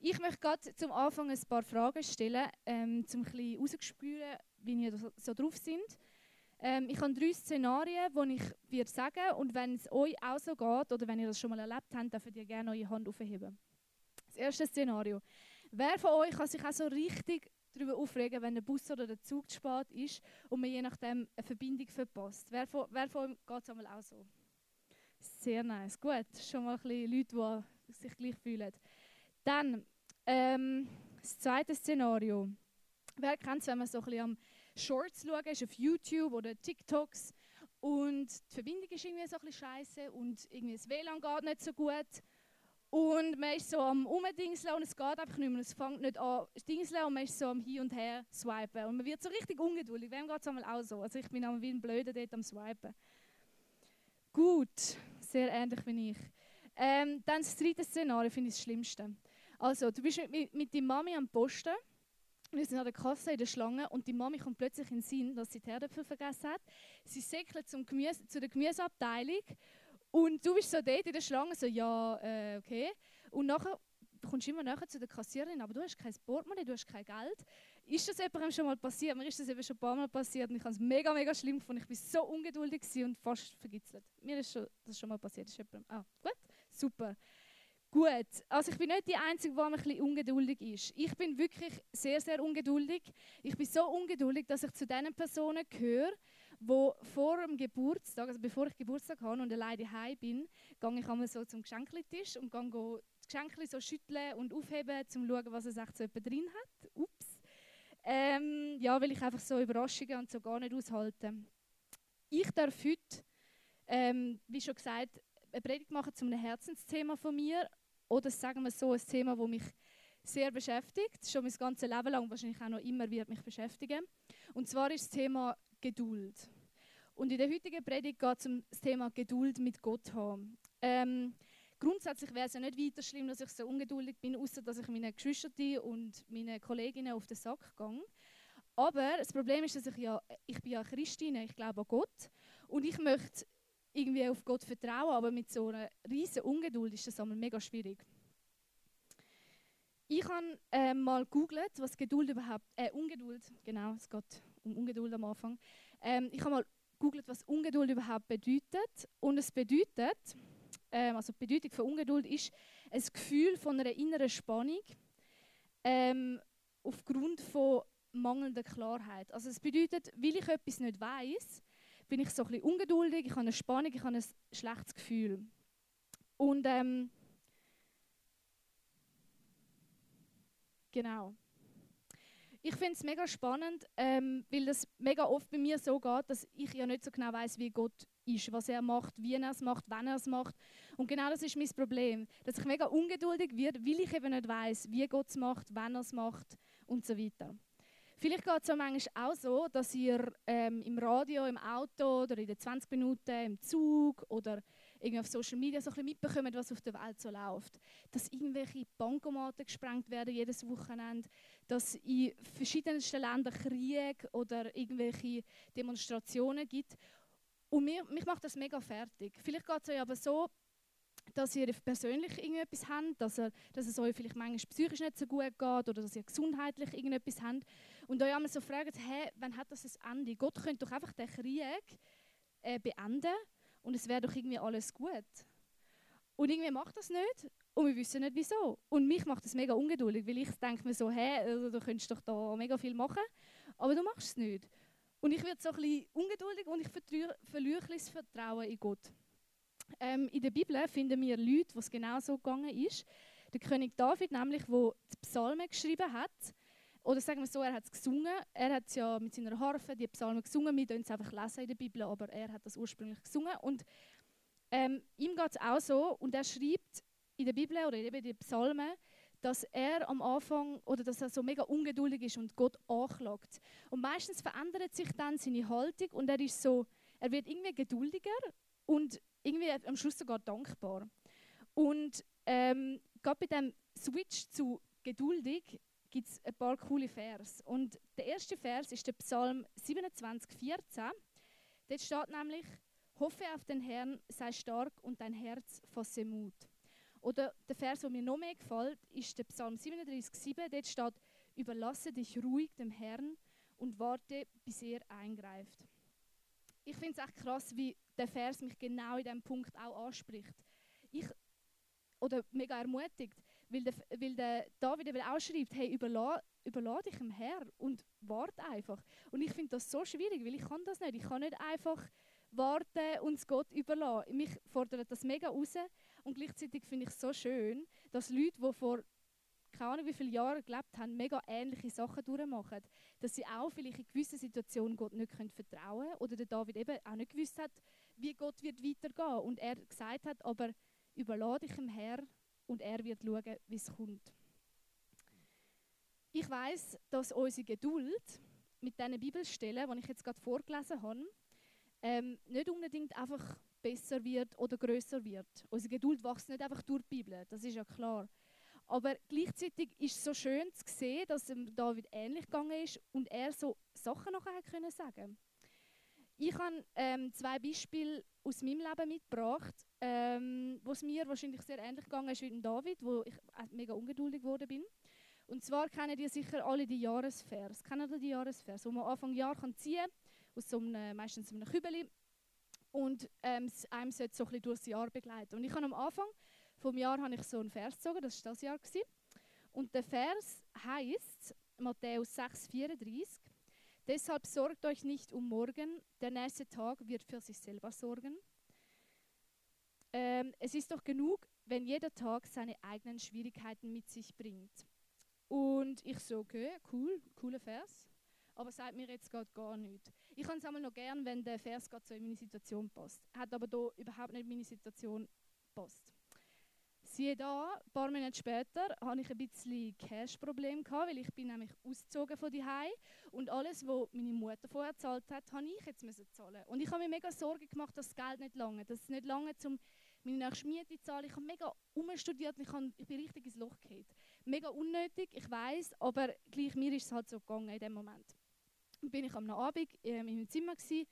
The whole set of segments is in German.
Ich möchte gerade zum Anfang ein paar Fragen stellen, ähm, um ein bisschen herauszuspüren, wie ihr so drauf sind. Ähm, ich habe drei Szenarien, die ich würde sagen und wenn es euch auch so geht oder wenn ihr das schon mal erlebt habt, dürft ihr gerne eure Hand aufheben. Das erste Szenario. Wer von euch kann sich auch so richtig darüber aufregen, wenn der Bus oder der Zug zu spät ist und man je nachdem eine Verbindung verpasst? Wer von, wer von euch geht es einmal auch so? Sehr nice. Gut, schon mal ein bisschen Leute, die sich gleich fühlen. Dann ähm, das zweite Szenario. Wer kennt es, wenn man so ein bisschen am Shorts schauen ist auf YouTube oder TikToks und die Verbindung ist irgendwie so ein bisschen scheiße und irgendwie das WLAN geht nicht so gut und man ist so am Umdingseln und es geht einfach nicht mehr. Es fängt nicht an Dingseln und man ist so am Hin und Her swipen. Und man wird so richtig ungeduldig. Wem geht es einmal auch so? Also ich bin einmal wie ein Blöder dort am swipen. Gut, sehr ähnlich wie ich. Ähm, dann das dritte Szenario finde ich das Schlimmste. Also, du bist mit, mit deiner Mami am Posten. Wir sind an der Kasse in der Schlange und die Mami kommt plötzlich in den Sinn, dass sie die Herdöpfel vergessen hat. Sie säckelt zum Gemüse, zu der Gemüseabteilung und du bist so dort in der Schlange, so, ja, äh, okay. Und nachher kommst du immer näher zu der Kassiererin, aber du hast kein Portemonnaie, du hast kein Geld. Ist das jemandem schon mal passiert? Mir ist das eben schon ein paar Mal passiert und ich habe es mega, mega schlimm gefunden. Ich war so ungeduldig und fast vergitzelt. Mir ist das schon mal passiert. Ist ah, gut, super. Gut, also ich bin nicht die Einzige, die ein bisschen ungeduldig ist. Ich bin wirklich sehr, sehr ungeduldig. Ich bin so ungeduldig, dass ich zu den Personen gehöre, wo vor dem Geburtstag, also bevor ich Geburtstag habe und alleine heim bin, gehe ich einmal so zum Geschenketisch und gehe das Geschenk so schütteln und aufheben, um zu schauen, was es echt so drin hat. Ups. Ähm, ja, weil ich einfach so Überraschungen und so gar nicht aushalte. Ich darf heute, ähm, wie schon gesagt, eine Predigt machen zu einem Herzensthema von mir oder sagen wir so, ein Thema, das mich sehr beschäftigt, schon mein ganzes Leben lang, wahrscheinlich auch noch immer wird mich beschäftigen. Und zwar ist das Thema Geduld. Und in der heutigen Predigt geht es um das Thema Geduld mit Gott haben. Ähm, grundsätzlich wäre es ja nicht weiter schlimm, dass ich so ungeduldig bin, außer dass ich meine Geschwister und meine Kolleginnen auf den Sack gehe. Aber das Problem ist, dass ich ja, ich bin ja Christin, ich glaube an Gott und ich möchte irgendwie auf Gott vertrauen, aber mit so einer riesen Ungeduld ist das einmal mega schwierig. Ich habe äh, mal gegoogelt, was Geduld überhaupt, äh, Ungeduld, genau, es geht um Ungeduld am Anfang. Ähm, ich habe mal gegoogelt, was Ungeduld überhaupt bedeutet. Und es bedeutet, ähm, also die Bedeutung von Ungeduld ist ein Gefühl von einer inneren Spannung ähm, aufgrund von mangelnder Klarheit. Also es bedeutet, weil ich etwas nicht weiß, bin ich so ein bisschen ungeduldig, ich habe eine Spannung, ich habe ein schlechtes Gefühl. Und ähm, Genau. Ich finde es mega spannend, ähm, weil das mega oft bei mir so geht, dass ich ja nicht so genau weiß, wie Gott ist, was er macht, wie er es macht, wann er es macht. Und genau das ist mein Problem, dass ich mega ungeduldig werde, weil ich eben nicht weiß, wie Gott es macht, wann er es macht und so weiter. Vielleicht geht es manchmal auch so, dass ihr ähm, im Radio, im Auto oder in den 20 Minuten im Zug oder irgendwie auf Social Media so ein bisschen mitbekommt, was auf der Welt so läuft. Dass irgendwelche Bankomaten gesprengt werden jedes Wochenende, dass in verschiedensten Ländern Krieg oder irgendwelche Demonstrationen gibt. Und mir, mich macht das mega fertig. Vielleicht geht es euch aber so, dass ihr persönlich irgendetwas habt, dass, ihr, dass es euch vielleicht manchmal psychisch nicht so gut geht oder dass ihr gesundheitlich irgendetwas habt und euch einmal so fragt, hey, wann hat das ein Ende? Gott könnte doch einfach den Krieg äh, beenden und es wäre doch irgendwie alles gut. Und irgendwie macht das nicht und wir wissen nicht wieso. Und mich macht das mega ungeduldig, weil ich denke mir so, hey, also, du könntest doch da mega viel machen, aber du machst es nicht. Und ich werde so ein bisschen ungeduldig und ich verliere das Vertrauen in Gott. Ähm, in der Bibel finden wir Leute, wo es genau so gegangen ist. Der König David nämlich, der die Psalmen geschrieben hat, oder sagen wir so, er hat es gesungen. Er hat ja mit seiner Harfe die Psalmen gesungen. Wir lesen es einfach lesen in der Bibel, aber er hat das ursprünglich gesungen. Und ähm, ihm geht es auch so. Und er schreibt in der Bibel oder eben in den Psalmen, dass er am Anfang oder dass er so mega ungeduldig ist und Gott anklagt. Und meistens verändert sich dann seine Haltung und er ist so, er wird irgendwie geduldiger und irgendwie am Schluss sogar dankbar. Und ähm, gerade bei dem Switch zu geduldig gibt es ein paar coole Vers. Und der erste Vers ist der Psalm 27, 14. Dort steht nämlich, hoffe auf den Herrn, sei stark und dein Herz fasse Mut. Oder der Vers, der mir noch mehr gefällt, ist der Psalm 37,7. Dort steht: Überlasse dich ruhig dem Herrn und warte, bis er eingreift. Ich finde es echt krass, wie der Vers mich genau in diesem Punkt auch anspricht. Ich, oder mega ermutigt, weil der, weil der David eben auch schreibt, hey, überlade überla dich dem Herrn und warte einfach. Und ich finde das so schwierig, weil ich kann das nicht. Ich kann nicht einfach warten und es Gott überlassen. Mich fordert das mega raus und gleichzeitig finde ich es so schön, dass Leute, die vor keine Ahnung wie viele Jahre gelebt haben, mega ähnliche Sachen durchmachen. Dass sie auch vielleicht in gewissen Situationen Gott nicht vertrauen können oder der David eben auch nicht gewusst hat, wie Gott wird weitergehen und er gesagt hat, aber überlade dich dem Herr und er wird schauen, wie es kommt. Ich weiß, dass unsere Geduld mit diesen Bibelstellen, die ich jetzt gerade vorgelesen habe, ähm, nicht unbedingt einfach besser wird oder größer wird. Unsere Geduld wächst nicht einfach durch die Bibel, das ist ja klar. Aber gleichzeitig ist es so schön zu sehen, dass es David ähnlich gegangen ist und er so Sachen nachher können sagen. Ich habe ähm, zwei Beispiele aus meinem Leben mitgebracht, ähm, wo es mir wahrscheinlich sehr ähnlich gegangen ist wie dem David, wo ich mega ungeduldig geworden bin. Und zwar kennen ihr sicher alle die Jahresvers. Kennen ihr die Jahresvers, wo man Anfang Jahr kann ziehen aus so einem, meistens so einem Kübeli. Und ähm, einem sollte so ein bisschen durchs Jahr begleiten. Und ich habe am Anfang vom Jahr habe ich so einen Vers gezogen, das war das Jahr. Gewesen. Und der Vers heißt Matthäus 6,34 Deshalb sorgt euch nicht um morgen, der nächste Tag wird für sich selber sorgen. Ähm, es ist doch genug, wenn jeder Tag seine eigenen Schwierigkeiten mit sich bringt. Und ich so, okay, cool, cooler Vers aber sagt mir jetzt gerade gar nichts. Ich kann es einmal noch gern, wenn der Vers gerade so in meine Situation passt. Hat aber hier überhaupt nicht in meine Situation passt. Siehe da, ein paar Monate später hatte ich ein bisschen Cash-Problem, weil ich bin nämlich ausgezogen von Hause und alles, was meine Mutter vorher gezahlt hat, habe ich jetzt zahlen. Und ich habe mir mega Sorgen gemacht, dass das Geld nicht lange, dass es nicht lange um meine nächste Miete zu zahlen. Ich habe mega umstudiert, ich, habe, ich bin richtig ins Loch gefallen. Mega unnötig, ich weiß, aber gleich mir ist es halt so gegangen in dem Moment bin ich am Abend äh, in meinem Zimmer gewesen.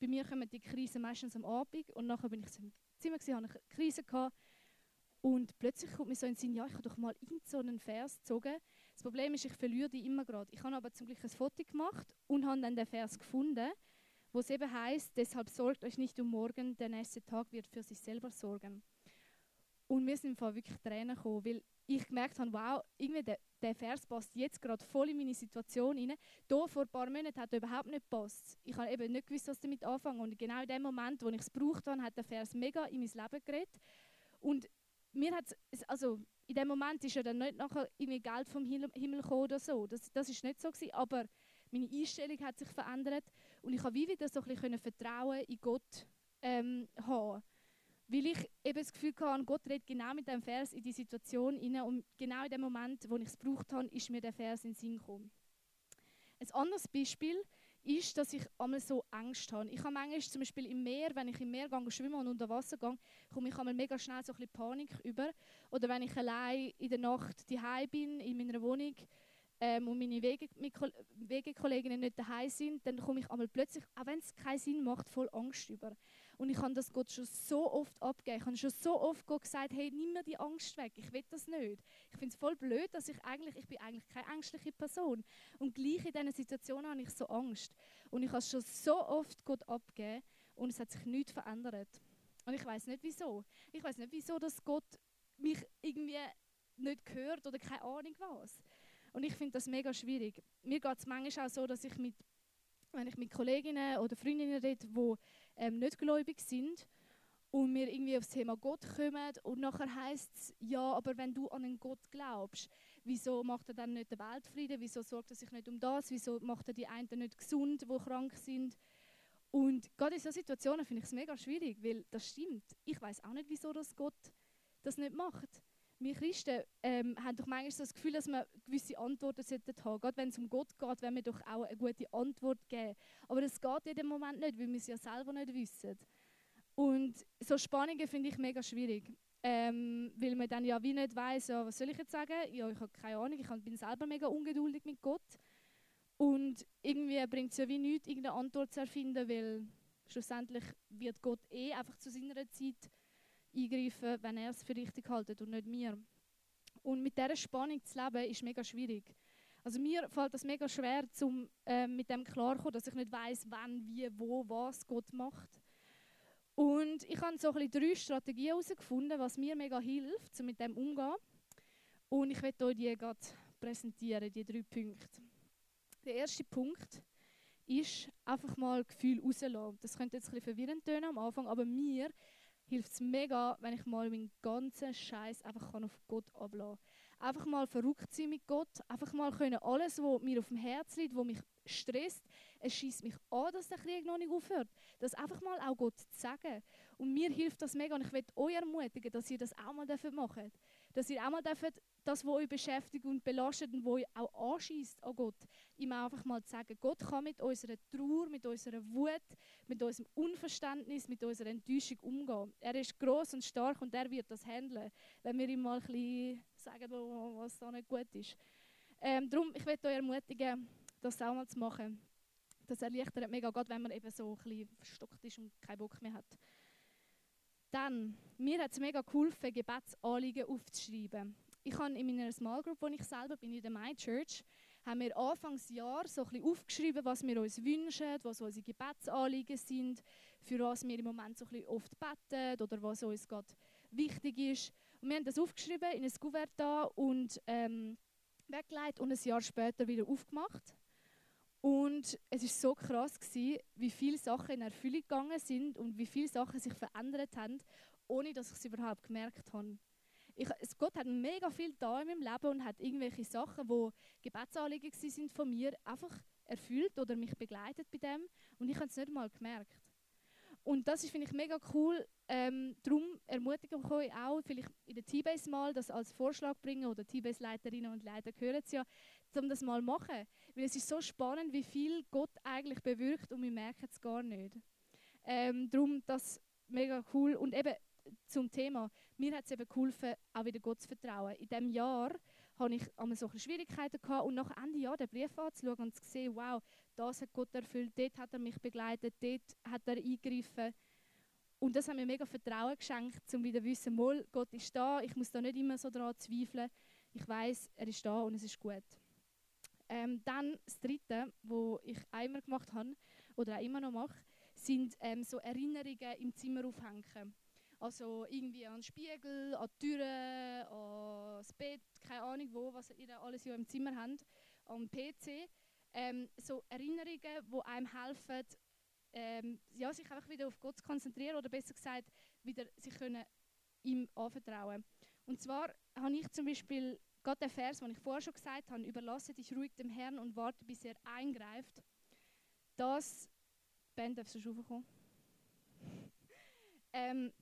Bei mir kommen die Krisen meistens am Abend und nachher bin ich im Zimmer gewesen, habe eine Krise gehabt und plötzlich kommt mir so in Sinn, ja, ich habe doch mal in so einen Vers gezogen. Das Problem ist, ich verliere die immer gerade. Ich habe aber zum Glück ein Foto gemacht und habe dann den Vers gefunden, wo es eben heißt, deshalb sorgt euch nicht um morgen, der nächste Tag wird für sich selber sorgen. Und mir sind im Fall wirklich Tränen gekommen, weil ich gemerkt habe, wow, irgendwie der, der Vers passt jetzt gerade voll in meine Situation rein. Hier vor ein paar Monaten hat er überhaupt nicht gepasst. Ich habe eben nicht gewusst, was damit anfangen. Und genau in dem Moment, wo ich es gebraucht habe, hat der Vers mega in mein Leben geredet. Und mir hat also in dem Moment ist ja dann nicht nachher irgendwie Geld vom Himmel gekommen oder so. Das, das ist nicht so gewesen, aber meine Einstellung hat sich verändert und ich habe wie wieder so ein bisschen Vertrauen in Gott ähm, haben weil ich eben das Gefühl hatte, Gott redet genau mit dem Vers in die Situation hinein und genau in dem Moment, wo ich es gebraucht habe, ist mir der Vers in den Sinn gekommen. Ein anderes Beispiel ist, dass ich einmal so Angst habe. Ich habe manchmal zum Beispiel im Meer, wenn ich im Meer gehe, schwimme und unter Wasser gehe, komme ich einmal mega schnell so ein bisschen Panik über. Oder wenn ich allein in der Nacht daheim bin, in meiner Wohnung, ähm, und meine Wege, Wegekolleginnen nicht daheim sind, dann komme ich einmal plötzlich, auch wenn es keinen Sinn macht, voll Angst über. Und ich habe das Gott schon so oft abgegeben. Ich habe schon so oft Gott gesagt, hey, nimm mir die Angst weg. Ich will das nicht. Ich finde es voll blöd, dass ich eigentlich, ich bin eigentlich keine ängstliche Person. Und gleich in diesen Situationen habe ich so Angst. Und ich habe es schon so oft Gott abgegeben und es hat sich nichts verändert. Und ich weiß nicht wieso. Ich weiß nicht wieso, dass Gott mich irgendwie nicht hört oder keine Ahnung was. Und ich finde das mega schwierig. Mir geht es manchmal auch so, dass ich mit, wenn ich mit Kolleginnen oder Freundinnen rede, die ähm, nicht gläubig sind und wir irgendwie aufs Thema Gott kommen und nachher heißt es, ja, aber wenn du an einen Gott glaubst, wieso macht er dann nicht den Weltfrieden, wieso sorgt er sich nicht um das, wieso macht er die einen nicht gesund, die krank sind. Und gerade in solchen Situationen finde ich es mega schwierig, weil das stimmt. Ich weiß auch nicht, wieso das Gott das nicht macht. Wir Christen ähm, haben doch manchmal so das Gefühl, dass wir gewisse Antworten sollten haben. Gerade wenn es um Gott geht, wollen wir doch auch eine gute Antwort geben. Aber das geht in dem Moment nicht, weil wir es ja selber nicht wissen. Und so Spannungen finde ich mega schwierig. Ähm, weil man dann ja wie nicht weiß, ja, was soll ich jetzt sagen? Ja, ich habe keine Ahnung, ich bin selber mega ungeduldig mit Gott. Und irgendwie bringt es ja wie nichts, irgendeine Antwort zu erfinden, weil schlussendlich wird Gott eh einfach zu seiner Zeit eingreifen, wenn er es für richtig hält und nicht mir. Und mit dieser Spannung zu leben, ist mega schwierig. Also mir fällt das mega schwer, zum, äh, mit dem klarzukommen, dass ich nicht weiß, wann, wie, wo, was Gott macht. Und ich habe so ein drei Strategien herausgefunden, was mir mega hilft, um mit dem umzugehen. Und ich werde euch die gerade präsentieren, die drei Punkte. Der erste Punkt ist einfach mal Gefühl rauslassen. Das könnte jetzt ein bisschen verwirrend tönen am Anfang, aber mir hilft es mega, wenn ich mal meinen ganzen Scheiß einfach auf Gott ablassen kann. Einfach mal verrückt sein mit Gott, einfach mal können alles, was mir auf dem Herzen liegt, was mich stresst, es schießt mich an, dass der Krieg noch nicht aufhört. Das einfach mal auch Gott zu sagen. Und mir hilft das mega und ich möchte euch ermutigen, dass ihr das auch mal machen dürft dass ihr auch mal dürft, das, was euch beschäftigt und belastet und was euch auch anschießt an Gott, ihm einfach mal zu sagen, Gott kann mit unserer Trauer, mit unserer Wut, mit unserem Unverständnis, mit unserer Enttäuschung umgehen. Er ist groß und stark und er wird das handeln, wenn wir ihm mal ein bisschen sagen, was da nicht gut ist. Ähm, darum, ich möchte euch ermutigen, das auch mal zu machen. Das erleichtert mega, gerade wenn man eben so ein bisschen verstockt ist und keinen Bock mehr hat. Dann, mir hat es mega geholfen, Gebetsanliegen aufzuschreiben. Ich habe in meiner Small Group, wo ich selber bin, in der My Church, haben wir Anfangsjahr so ein bisschen aufgeschrieben, was wir uns wünschen, was unsere Gebetsanliegen sind, für was wir im Moment so ein oft beten oder was uns gerade wichtig ist. Und wir haben das aufgeschrieben in ein Kuvert da und ähm, weggelegt und ein Jahr später wieder aufgemacht. Und es ist so krass gewesen, wie viele Sachen in Erfüllung gegangen sind und wie viele Sachen sich verändert haben, ohne dass ich es überhaupt gemerkt habe. Ich, Gott hat mega viel da in meinem Leben und hat irgendwelche Sachen, wo Gebetsanliegen sind von mir, einfach erfüllt oder mich begleitet bei dem und ich habe es nicht mal gemerkt. Und das finde ich mega cool. Ähm, darum ermutige ich euch auch, vielleicht in der T-Base mal das als Vorschlag bringen oder T-Base-Leiterinnen und Leiter hören es ja, um das mal zu machen. Weil es ist so spannend, wie viel Gott eigentlich bewirkt und wir merken es gar nicht. Ähm, darum das mega cool. Und eben zum Thema, mir hat es eben geholfen, auch wieder Gott zu vertrauen. In diesem Jahr hatte ich einmal so Schwierigkeiten gehabt und nach Ende Jahr den Brief anzuschauen und zu sehen, wow, das hat Gott erfüllt, dort hat er mich begleitet, dort hat er eingegriffen. Und das hat mir mega Vertrauen geschenkt, um wieder zu wissen, Gott ist da, ich muss da nicht immer so daran zweifeln. Ich weiß, er ist da und es ist gut. Ähm, dann das Dritte, wo ich einmal gemacht habe oder auch immer noch mache, sind ähm, so Erinnerungen im Zimmer aufhängen. Also irgendwie an den Spiegel, an die Türen, an das Bett, keine Ahnung wo, was ihr alles hier im Zimmer habt, am PC. Ähm, so Erinnerungen, die einem helfen, ähm, ja, sich einfach wieder auf Gott zu konzentrieren oder besser gesagt, wieder sich können ihm anvertrauen. Und zwar habe ich zum Beispiel Gott der Vers, den ich vorher schon gesagt habe, überlasse dich ruhig dem Herrn und warte, bis er eingreift. Das, Ben, darfst du raufkommen? ähm,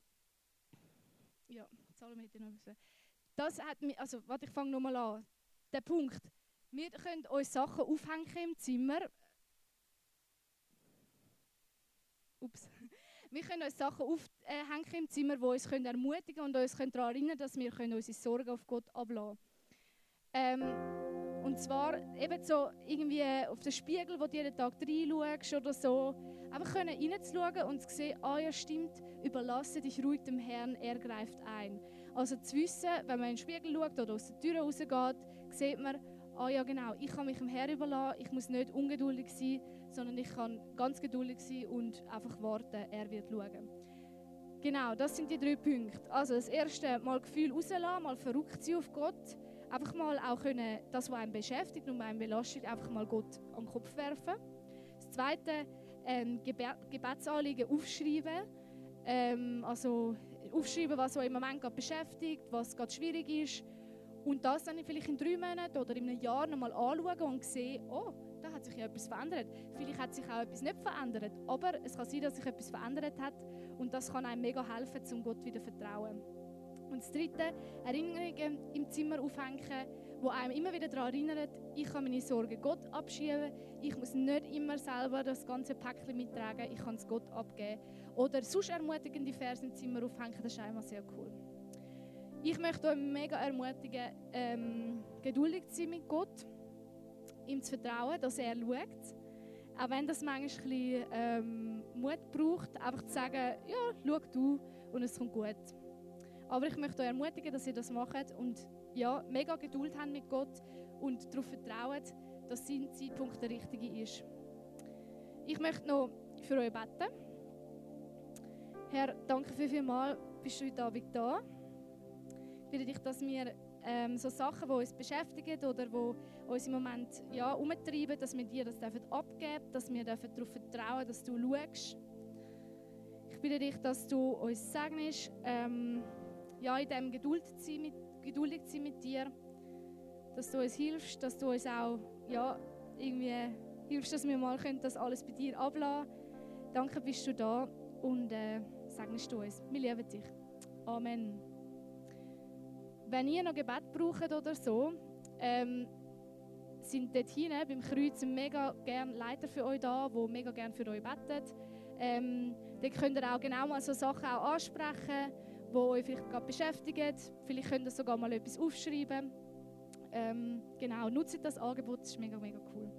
ja, Salome hätte noch was Das hat mich, also, warte, ich fange nochmal an. Der Punkt, wir können uns Sachen aufhängen im Zimmer. Ups. Wir können uns Sachen aufhängen im Zimmer, die uns ermutigen können und uns daran erinnern dass wir unsere Sorgen auf Gott ablassen können. Ähm, und zwar eben so irgendwie auf den Spiegel, wo du jeden Tag reinschaust oder so. Einfach können reinzuschauen und zu sehen, ah ja stimmt, überlasse dich ruhig dem Herrn, er greift ein. Also zu wissen, wenn man in den Spiegel schaut oder aus der Tür rausgeht, sieht man, ah ja genau, ich kann mich dem Herrn überlassen, ich muss nicht ungeduldig sein, sondern ich kann ganz geduldig sein und einfach warten, er wird schauen. Genau, das sind die drei Punkte. Also das erste, mal Gefühl rauslassen, mal verrückt sein auf Gott einfach mal auch können, das, was einen beschäftigt und einen belastet, einfach mal Gott an den Kopf werfen. Das Zweite, ähm, Gebetsanliegen aufschreiben. Ähm, also aufschreiben, was euch im Moment gerade beschäftigt, was gerade schwierig ist. Und das dann vielleicht in drei Monaten oder in einem Jahr nochmal anschauen und sehen, oh, da hat sich ja etwas verändert. Vielleicht hat sich auch etwas nicht verändert, aber es kann sein, dass sich etwas verändert hat und das kann einem mega helfen, um Gott wieder zu vertrauen. Und das Dritte, Erinnerungen im Zimmer aufhängen, wo einem immer wieder daran erinnert, ich kann meine Sorgen Gott abschieben, ich muss nicht immer selber das ganze Päckchen mittragen, ich kann es Gott abgeben. Oder sonst ermutigende Verse im Zimmer aufhängen, das ist einmal sehr cool. Ich möchte euch mega ermutigen, ähm, geduldig zu sein mit Gott, ihm zu vertrauen, dass er schaut. Auch wenn das manchmal ein bisschen ähm, Mut braucht, einfach zu sagen, ja, schau du und es kommt gut. Aber ich möchte euch ermutigen, dass ihr das macht und ja, mega Geduld habt mit Gott und darauf vertrauen, dass sein Zeitpunkt der richtige ist. Ich möchte noch für euch beten. Herr, danke für vielmal, bist du heute Abend da. Ich bitte dich, dass wir ähm, so Sachen, die uns beschäftigen oder die uns im Moment ja, umtreiben, dass wir dir das dürfen abgeben dass wir dürfen darauf vertrauen dass du schaust. Ich bitte dich, dass du uns segnest, ähm, ja, in dem Geduld sein mit, geduldig sein mit dir, dass du uns hilfst, dass du uns auch ja, irgendwie hilfst, dass wir mal können, das alles bei dir ablassen. Danke, bist du da und äh, segnest du uns. Wir lieben dich. Amen. Wenn ihr noch Gebet braucht oder so, ähm, sind dort hinten beim Kreuz mega gerne Leiter für euch da, die mega gerne für euch beten. Ähm, dort könnt ihr auch genau mal so Sachen auch ansprechen, die euch vielleicht gerade beschäftigen. Vielleicht könnt ihr sogar mal etwas aufschreiben. Ähm, genau, nutzt das Angebot, das ist mega, mega cool.